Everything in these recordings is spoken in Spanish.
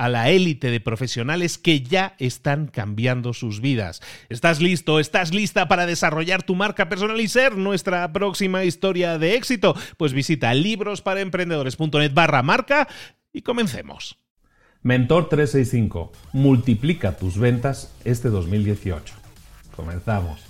a la élite de profesionales que ya están cambiando sus vidas. ¿Estás listo? ¿Estás lista para desarrollar tu marca personal y ser nuestra próxima historia de éxito? Pues visita librosparaemprendedores.net barra marca y comencemos. Mentor 365. Multiplica tus ventas este 2018. Comenzamos.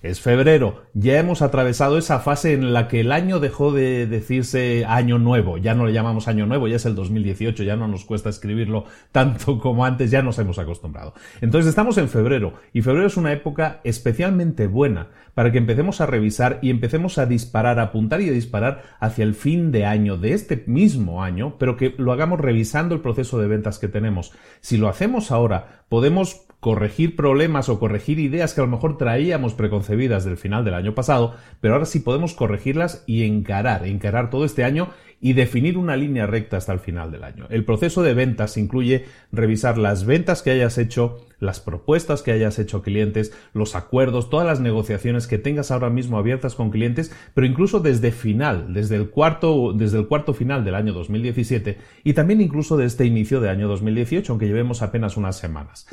Es febrero, ya hemos atravesado esa fase en la que el año dejó de decirse año nuevo, ya no le llamamos año nuevo, ya es el 2018, ya no nos cuesta escribirlo tanto como antes, ya nos hemos acostumbrado. Entonces estamos en febrero y febrero es una época especialmente buena para que empecemos a revisar y empecemos a disparar, a apuntar y a disparar hacia el fin de año de este mismo año, pero que lo hagamos revisando el proceso de ventas que tenemos. Si lo hacemos ahora, podemos corregir problemas o corregir ideas que a lo mejor traíamos preconcebidas del final del año pasado, pero ahora sí podemos corregirlas y encarar, encarar todo este año y definir una línea recta hasta el final del año. El proceso de ventas incluye revisar las ventas que hayas hecho, las propuestas que hayas hecho a clientes, los acuerdos, todas las negociaciones que tengas ahora mismo abiertas con clientes, pero incluso desde final, desde el cuarto, desde el cuarto final del año 2017 y también incluso de este inicio de año 2018, aunque llevemos apenas unas semanas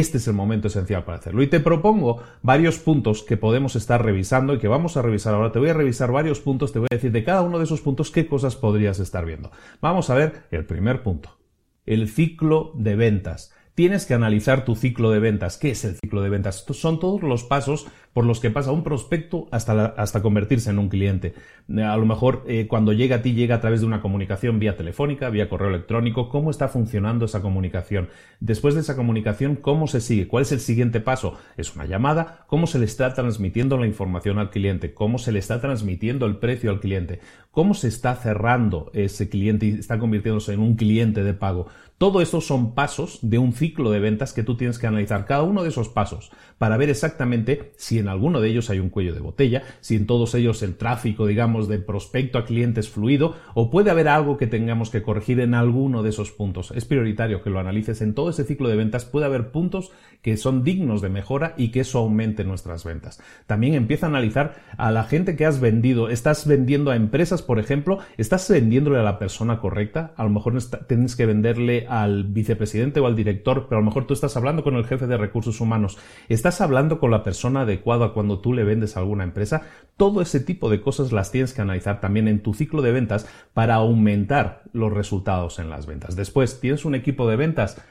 este es el momento esencial para hacerlo. Y te propongo varios puntos que podemos estar revisando y que vamos a revisar ahora. Te voy a revisar varios puntos, te voy a decir de cada uno de esos puntos qué cosas podrías estar viendo. Vamos a ver el primer punto. El ciclo de ventas. Tienes que analizar tu ciclo de ventas. ¿Qué es el ciclo de ventas? Estos son todos los pasos por los que pasa un prospecto hasta, hasta convertirse en un cliente. A lo mejor eh, cuando llega a ti llega a través de una comunicación vía telefónica, vía correo electrónico, cómo está funcionando esa comunicación. Después de esa comunicación, cómo se sigue, cuál es el siguiente paso. Es una llamada, cómo se le está transmitiendo la información al cliente, cómo se le está transmitiendo el precio al cliente, cómo se está cerrando ese cliente y está convirtiéndose en un cliente de pago. Todo eso son pasos de un ciclo de ventas que tú tienes que analizar cada uno de esos pasos para ver exactamente si en alguno de ellos hay un cuello de botella, si en todos ellos el tráfico, digamos, de prospecto a cliente es fluido, o puede haber algo que tengamos que corregir en alguno de esos puntos. Es prioritario que lo analices en todo ese ciclo de ventas, puede haber puntos que son dignos de mejora y que eso aumente nuestras ventas. También empieza a analizar a la gente que has vendido. ¿Estás vendiendo a empresas, por ejemplo? ¿Estás vendiéndole a la persona correcta? A lo mejor tienes que venderle al vicepresidente o al director, pero a lo mejor tú estás hablando con el jefe de recursos humanos. ¿Estás hablando con la persona adecuada cuando tú le vendes a alguna empresa? Todo ese tipo de cosas las tienes que analizar también en tu ciclo de ventas para aumentar los resultados en las ventas. Después, tienes un equipo de ventas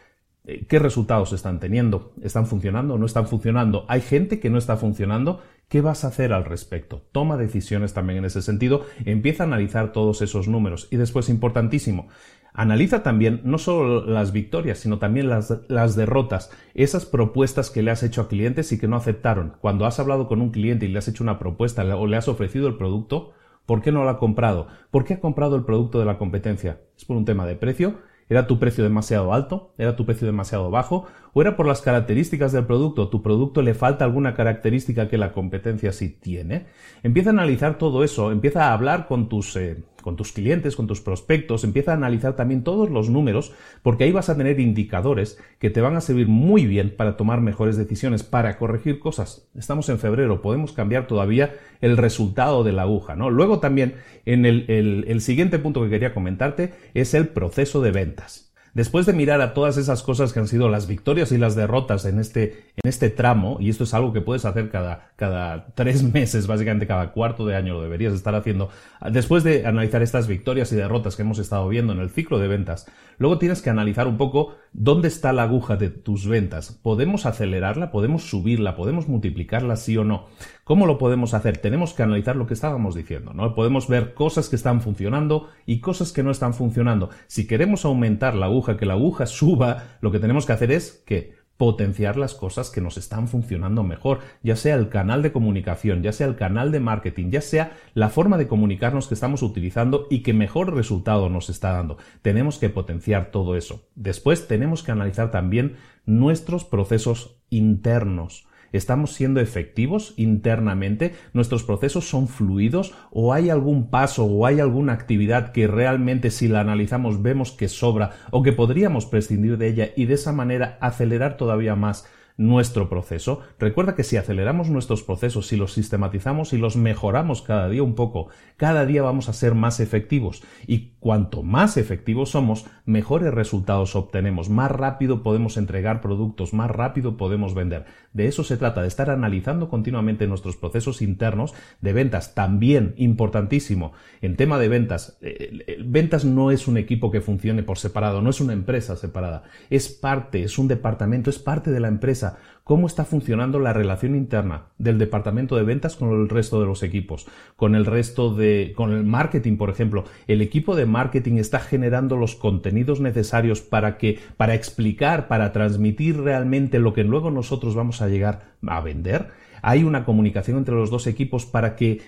eh, ¿Qué resultados están teniendo? ¿Están funcionando? ¿No están funcionando? ¿Hay gente que no está funcionando? ¿Qué vas a hacer al respecto? Toma decisiones también en ese sentido, empieza a analizar todos esos números. Y después, importantísimo, analiza también no solo las victorias, sino también las, derrotas, esas propuestas que le has hecho a clientes y que no aceptaron. Cuando has hablado con un cliente y le has hecho una propuesta o le has ofrecido el producto, ¿por qué no lo ha comprado? ¿Por qué ha comprado el producto de la competencia? ¿Es por un tema de precio? ¿Era tu precio demasiado alto? ¿Era tu precio demasiado bajo? ¿O era por las características del producto? ¿Tu producto le falta alguna característica que la competencia sí tiene? Empieza a analizar todo eso, empieza a hablar con tus, eh, con tus clientes, con tus prospectos, empieza a analizar también todos los números, porque ahí vas a tener indicadores que te van a servir muy bien para tomar mejores decisiones, para corregir cosas. Estamos en febrero, podemos cambiar todavía el resultado de la aguja, ¿no? Luego también, en el, el siguiente punto que quería comentarte es el proceso de ventas. Después de mirar a todas esas cosas que han sido las victorias y las derrotas en este, en este tramo, y esto es algo que puedes hacer cada, cada tres meses, básicamente cada cuarto de año lo deberías estar haciendo, después de analizar estas victorias y derrotas que hemos estado viendo en el ciclo de ventas, luego tienes que analizar un poco dónde está la aguja de tus ventas. ¿Podemos acelerarla? ¿Podemos subirla? ¿Podemos multiplicarla? Sí o no. ¿Cómo lo podemos hacer? Tenemos que analizar lo que estábamos diciendo, ¿no? Podemos ver cosas que están funcionando y cosas que no están funcionando. Si queremos aumentar la aguja, que la aguja suba, lo que tenemos que hacer es que potenciar las cosas que nos están funcionando mejor, ya sea el canal de comunicación, ya sea el canal de marketing, ya sea la forma de comunicarnos que estamos utilizando y que mejor resultado nos está dando. Tenemos que potenciar todo eso. Después tenemos que analizar también nuestros procesos internos. ¿Estamos siendo efectivos internamente? ¿Nuestros procesos son fluidos? ¿O hay algún paso o hay alguna actividad que realmente si la analizamos vemos que sobra o que podríamos prescindir de ella y de esa manera acelerar todavía más nuestro proceso. Recuerda que si aceleramos nuestros procesos, si los sistematizamos y los mejoramos cada día un poco, cada día vamos a ser más efectivos. Y cuanto más efectivos somos, mejores resultados obtenemos, más rápido podemos entregar productos, más rápido podemos vender. De eso se trata, de estar analizando continuamente nuestros procesos internos de ventas. También importantísimo, en tema de ventas, eh, eh, ventas no es un equipo que funcione por separado, no es una empresa separada, es parte, es un departamento, es parte de la empresa cómo está funcionando la relación interna del departamento de ventas con el resto de los equipos, con el resto de, con el marketing, por ejemplo. El equipo de marketing está generando los contenidos necesarios para que, para explicar, para transmitir realmente lo que luego nosotros vamos a llegar a vender. Hay una comunicación entre los dos equipos para que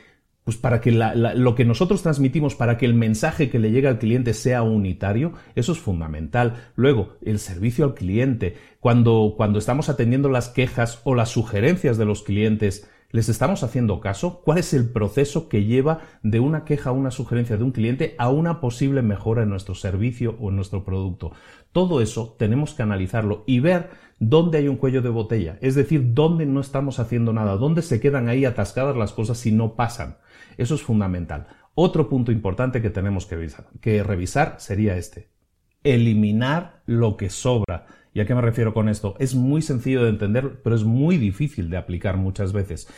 pues para que lo que nosotros transmitimos, para que el mensaje que le llegue al cliente sea unitario, eso es fundamental. Luego, el servicio al cliente, cuando, cuando estamos atendiendo las quejas o las sugerencias de los clientes, ¿Les estamos haciendo caso? ¿Cuál es el proceso que lleva de una queja o una sugerencia de un cliente a una posible mejora en nuestro servicio o en nuestro producto? Todo eso tenemos que analizarlo y ver dónde hay un cuello de botella, es decir, dónde no estamos haciendo nada, dónde se quedan ahí atascadas las cosas si no pasan. Eso es fundamental. Otro punto importante que tenemos que revisar, sería este. Eliminar lo que sobra. ¿Y a qué me refiero con esto? Es muy sencillo de entender, pero es muy difícil de aplicar muchas veces.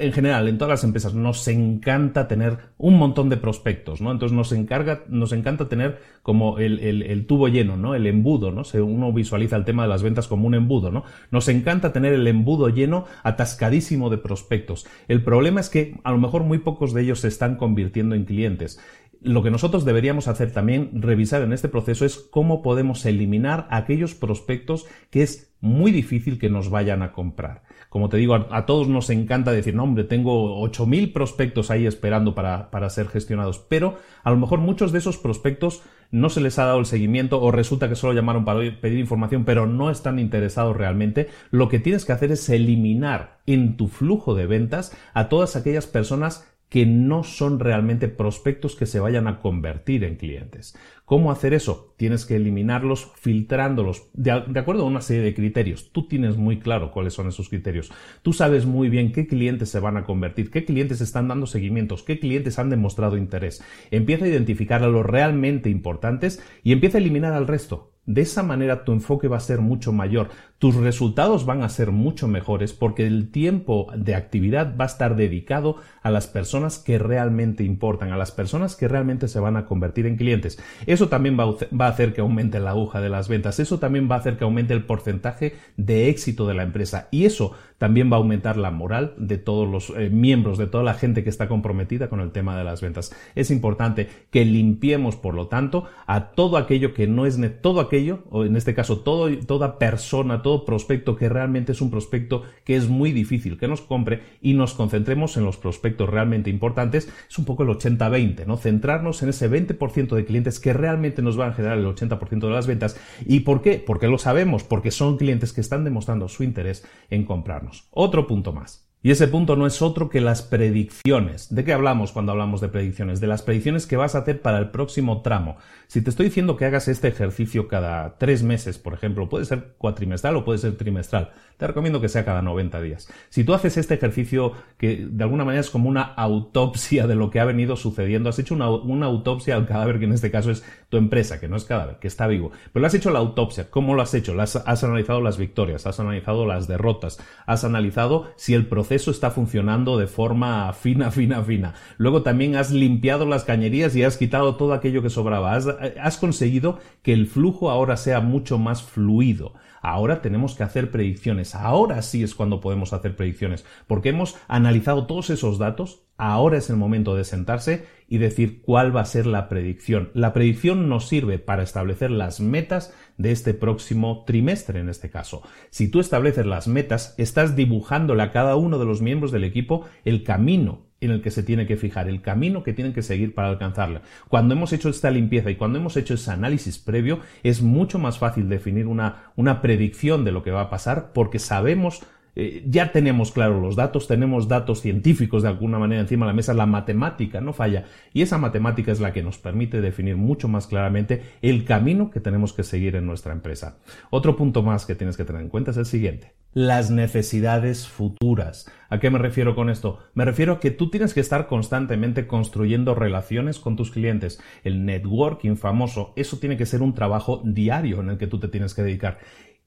en general, en todas las empresas nos encanta tener un montón de prospectos, ¿no? Entonces nos, encarga, nos encanta tener como el, tubo lleno, ¿no? El embudo, ¿no? uno visualiza el tema de las ventas como un embudo, ¿no? Nos encanta tener el embudo lleno, atascadísimo de prospectos. El problema es que a lo mejor muy pocos de ellos se están convirtiendo en clientes lo que nosotros deberíamos hacer también, revisar en este proceso, es cómo podemos eliminar aquellos prospectos que es muy difícil que nos vayan a comprar. Como te digo, a, todos nos encanta decir, no, hombre, tengo 8.000 prospectos ahí esperando para, para ser gestionados, pero a lo mejor muchos de esos prospectos no se les ha dado el seguimiento o resulta que solo llamaron para pedir información, pero no están interesados realmente. Lo que tienes que hacer es eliminar en tu flujo de ventas a todas aquellas personas que no son realmente prospectos que se vayan a convertir en clientes. ¿Cómo hacer eso? Tienes que eliminarlos filtrándolos de, acuerdo a una serie de criterios. Tú tienes muy claro cuáles son esos criterios. Tú sabes muy bien qué clientes se van a convertir, qué clientes están dando seguimientos, qué clientes han demostrado interés. Empieza a identificar a los realmente importantes y empieza a eliminar al resto. De esa manera tu enfoque va a ser mucho mayor, tus resultados van a ser mucho mejores porque el tiempo de actividad va a estar dedicado a las personas que realmente importan, a las personas que realmente se van a convertir en clientes. Eso también va a hacer que aumente la aguja de las ventas, eso también va a hacer que aumente el porcentaje de éxito de la empresa y eso también va a aumentar la moral de todos los eh, miembros, de toda la gente que está comprometida con el tema de las ventas. Es importante que limpiemos, por lo tanto, a todo aquello que no es todo aquello en este caso todo, toda persona, todo prospecto que realmente es un prospecto que es muy difícil que nos compre y nos concentremos en los prospectos realmente importantes, es un poco el 80-20, ¿no? Centrarnos en ese 20% de clientes que realmente nos van a generar el 80% de las ventas. ¿Y por qué? Porque lo sabemos, porque son clientes que están demostrando su interés en comprarnos. Otro punto más. Y ese punto no es otro que las predicciones. ¿De qué hablamos cuando hablamos de predicciones? De las predicciones que vas a hacer para el próximo tramo. Si te estoy diciendo que hagas este ejercicio cada tres meses, por ejemplo, puede ser cuatrimestral o puede ser trimestral, te recomiendo que sea cada 90 días. Si tú haces este ejercicio que de alguna manera es como una autopsia de lo que ha venido sucediendo, has hecho una, autopsia al cadáver que en este caso es tu empresa, que no es cadáver, que está vivo, pero has hecho la autopsia. ¿Cómo lo has hecho? Has analizado las victorias, has analizado las derrotas, has analizado si el proceso proceso está funcionando de forma fina, fina, fina. Luego también has limpiado las cañerías y has quitado todo aquello que sobraba. Has, has conseguido que el flujo ahora sea mucho más fluido. Ahora tenemos que hacer predicciones. Ahora sí es cuando podemos hacer predicciones. Porque hemos analizado todos esos datos. Ahora es el momento de sentarse y decir cuál va a ser la predicción. La predicción nos sirve para establecer las metas de este próximo trimestre en este caso. Si tú estableces las metas, estás dibujándole a cada uno de los miembros del equipo el camino en el que se tiene que fijar, el camino que tienen que seguir para alcanzarla. Cuando hemos hecho esta limpieza y cuando hemos hecho ese análisis previo, es mucho más fácil definir una, una predicción de lo que va a pasar porque sabemos eh, ya tenemos claro los datos, tenemos datos científicos de alguna manera encima de la mesa, la matemática no falla y esa matemática es la que nos permite definir mucho más claramente el camino que tenemos que seguir en nuestra empresa. Otro punto más que tienes que tener en cuenta es el siguiente, las necesidades futuras. ¿A qué me refiero con esto? Me refiero a que tú tienes que estar constantemente construyendo relaciones con tus clientes. El networking famoso, eso tiene que ser un trabajo diario en el que tú te tienes que dedicar.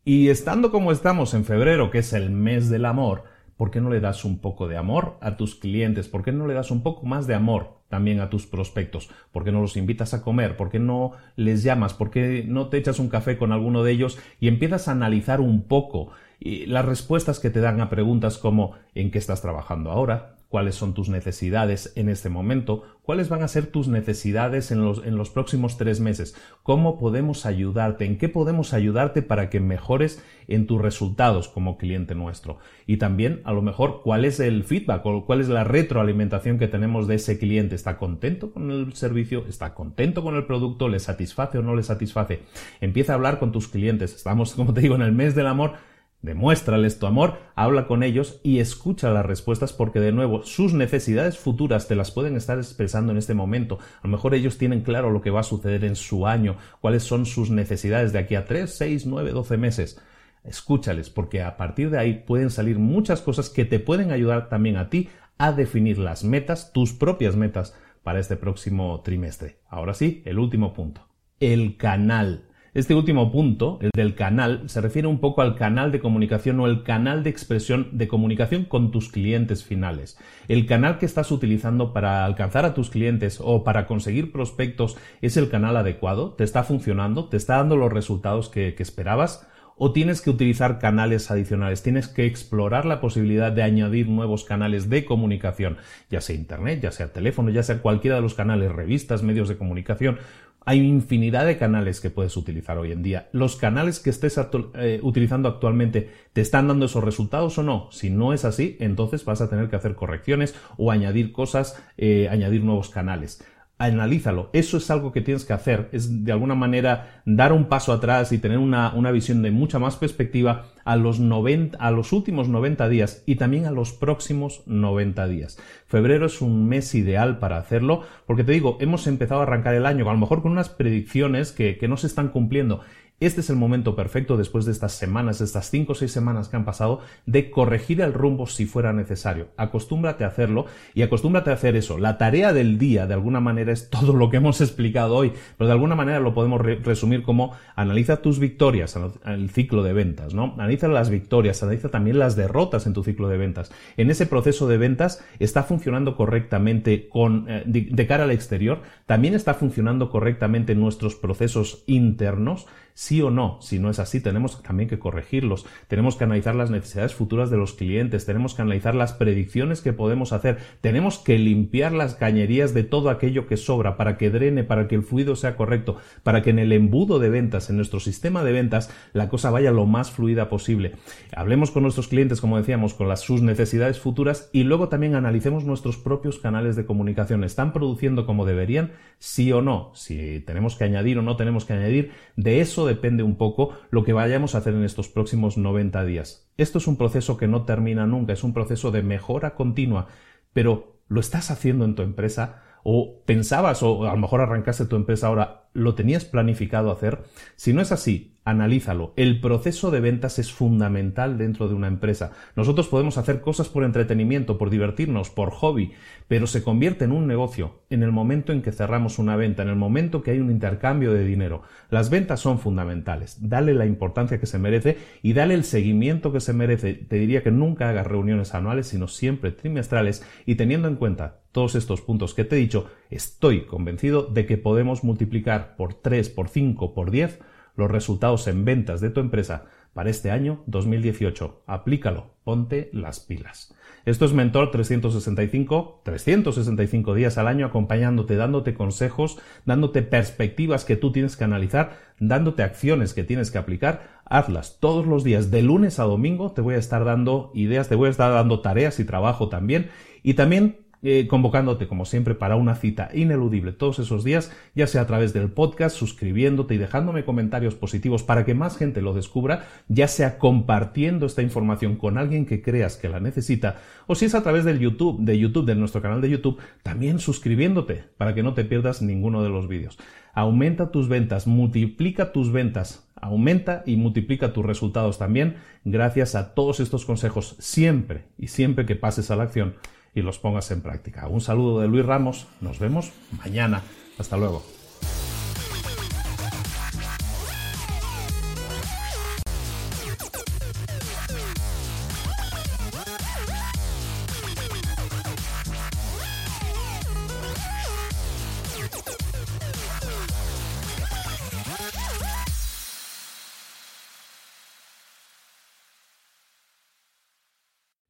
Y estando como estamos en febrero, que es el mes del amor, ¿por qué no le das un poco de amor a tus clientes? ¿Por qué no le das un poco más de amor también a tus prospectos? ¿Por qué no los invitas a comer? ¿Por qué no les llamas? ¿Por qué no te echas un café con alguno de ellos y empiezas a analizar un poco las respuestas que te dan a preguntas como ¿en qué estás trabajando ahora? Cuáles son tus necesidades en este momento, cuáles van a ser tus necesidades en los, en los próximos tres meses, cómo podemos ayudarte, en qué podemos ayudarte para que mejores en tus resultados como cliente nuestro. Y también, a lo mejor, cuál es el feedback o cuál es la retroalimentación que tenemos de ese cliente. ¿Está contento con el servicio? ¿Está contento con el producto? ¿Le satisface o no le satisface? Empieza a hablar con tus clientes. Estamos, como te digo, en el mes del amor Demuéstrales tu amor, habla con ellos y escucha las respuestas porque de nuevo sus necesidades futuras te las pueden estar expresando en este momento. A lo mejor ellos tienen claro lo que va a suceder en su año, cuáles son sus necesidades de aquí a 3, 6, 9, 12 meses. Escúchales porque a partir de ahí pueden salir muchas cosas que te pueden ayudar también a ti a definir las metas, tus propias metas para este próximo trimestre. Ahora sí, el último punto. El canal. Este último punto, el del canal, se refiere un poco al canal de comunicación o el canal de expresión de comunicación con tus clientes finales. El canal que estás utilizando para alcanzar a tus clientes o para conseguir prospectos es el canal adecuado, te está funcionando, te está dando los resultados que, que esperabas o tienes que utilizar canales adicionales, tienes que explorar la posibilidad de añadir nuevos canales de comunicación, ya sea internet, ya sea teléfono, ya sea cualquiera de los canales, revistas, medios de comunicación, hay infinidad de canales que puedes utilizar hoy en día. Los canales que estés eh, utilizando actualmente te están dando esos resultados o no. Si no es así, entonces vas a tener que hacer correcciones o añadir cosas, eh, añadir nuevos canales analízalo. Eso es algo que tienes que hacer, es de alguna manera dar un paso atrás y tener una, visión de mucha más perspectiva a los, 90, a los últimos 90 días y también a los próximos 90 días. Febrero es un mes ideal para hacerlo porque te digo, hemos empezado a arrancar el año a lo mejor con unas predicciones que, que no se están cumpliendo este es el momento perfecto después de estas semanas, estas cinco o seis semanas que han pasado, de corregir el rumbo si fuera necesario. Acostúmbrate a hacerlo y acostúmbrate a hacer eso. La tarea del día, de alguna manera, es todo lo que hemos explicado hoy, pero de alguna manera lo podemos resumir como analiza tus victorias en el ciclo de ventas, ¿no? Analiza las victorias, analiza también las derrotas en tu ciclo de ventas. En ese proceso de ventas está funcionando correctamente con, eh, de, de cara al exterior, también está funcionando correctamente nuestros procesos internos sí o no. Si no es así, tenemos también que corregirlos. Tenemos que analizar las necesidades futuras de los clientes, tenemos que analizar las predicciones que podemos hacer, tenemos que limpiar las cañerías de todo aquello que sobra para que drene, para que el fluido sea correcto, para que en el embudo de ventas, en nuestro sistema de ventas, la cosa vaya lo más fluida posible. Hablemos con nuestros clientes, como decíamos, con sus necesidades futuras y luego también analicemos nuestros propios canales de comunicación. ¿Están produciendo como deberían? Sí o no. Si tenemos que añadir o no tenemos que añadir, de eso depende un poco lo que vayamos a hacer en estos próximos 90 días. Esto es un proceso que no termina nunca, es un proceso de mejora continua, pero ¿lo estás haciendo en tu empresa? ¿O pensabas, o a lo mejor arrancaste tu empresa ahora, lo tenías planificado hacer? Si no es así, analízalo. El proceso de ventas es fundamental dentro de una empresa. Nosotros podemos hacer cosas por entretenimiento, por divertirnos, por hobby, pero se convierte en un negocio en el momento en que cerramos una venta, en el momento que hay un intercambio de dinero. Las ventas son fundamentales. Dale la importancia que se merece y dale el seguimiento que se merece. Te diría que nunca hagas reuniones anuales, sino siempre trimestrales y teniendo en cuenta todos estos puntos que te he dicho, estoy convencido de que podemos multiplicar por 3, por 5, por 10 los resultados en ventas de tu empresa para este año 2018. Aplícalo, ponte las pilas. Esto es Mentor 365, 365 días al año acompañándote, dándote consejos, dándote perspectivas que tú tienes que analizar, dándote acciones que tienes que aplicar. Hazlas todos los días, de lunes a domingo, te voy a estar dando ideas, te voy a estar dando tareas y trabajo también. Y también eh, convocándote como siempre para una cita ineludible todos esos días, ya sea a través del podcast, suscribiéndote y dejándome comentarios positivos para que más gente lo descubra, ya sea compartiendo esta información con alguien que creas que la necesita, o si es a través del YouTube, de YouTube, de nuestro canal de YouTube, también suscribiéndote para que no te pierdas ninguno de los vídeos. Aumenta tus ventas, multiplica tus ventas, aumenta y multiplica tus resultados también gracias a todos estos consejos siempre y siempre que pases a la acción y los pongas en práctica. Un saludo de Luis Ramos, nos vemos mañana. Hasta luego.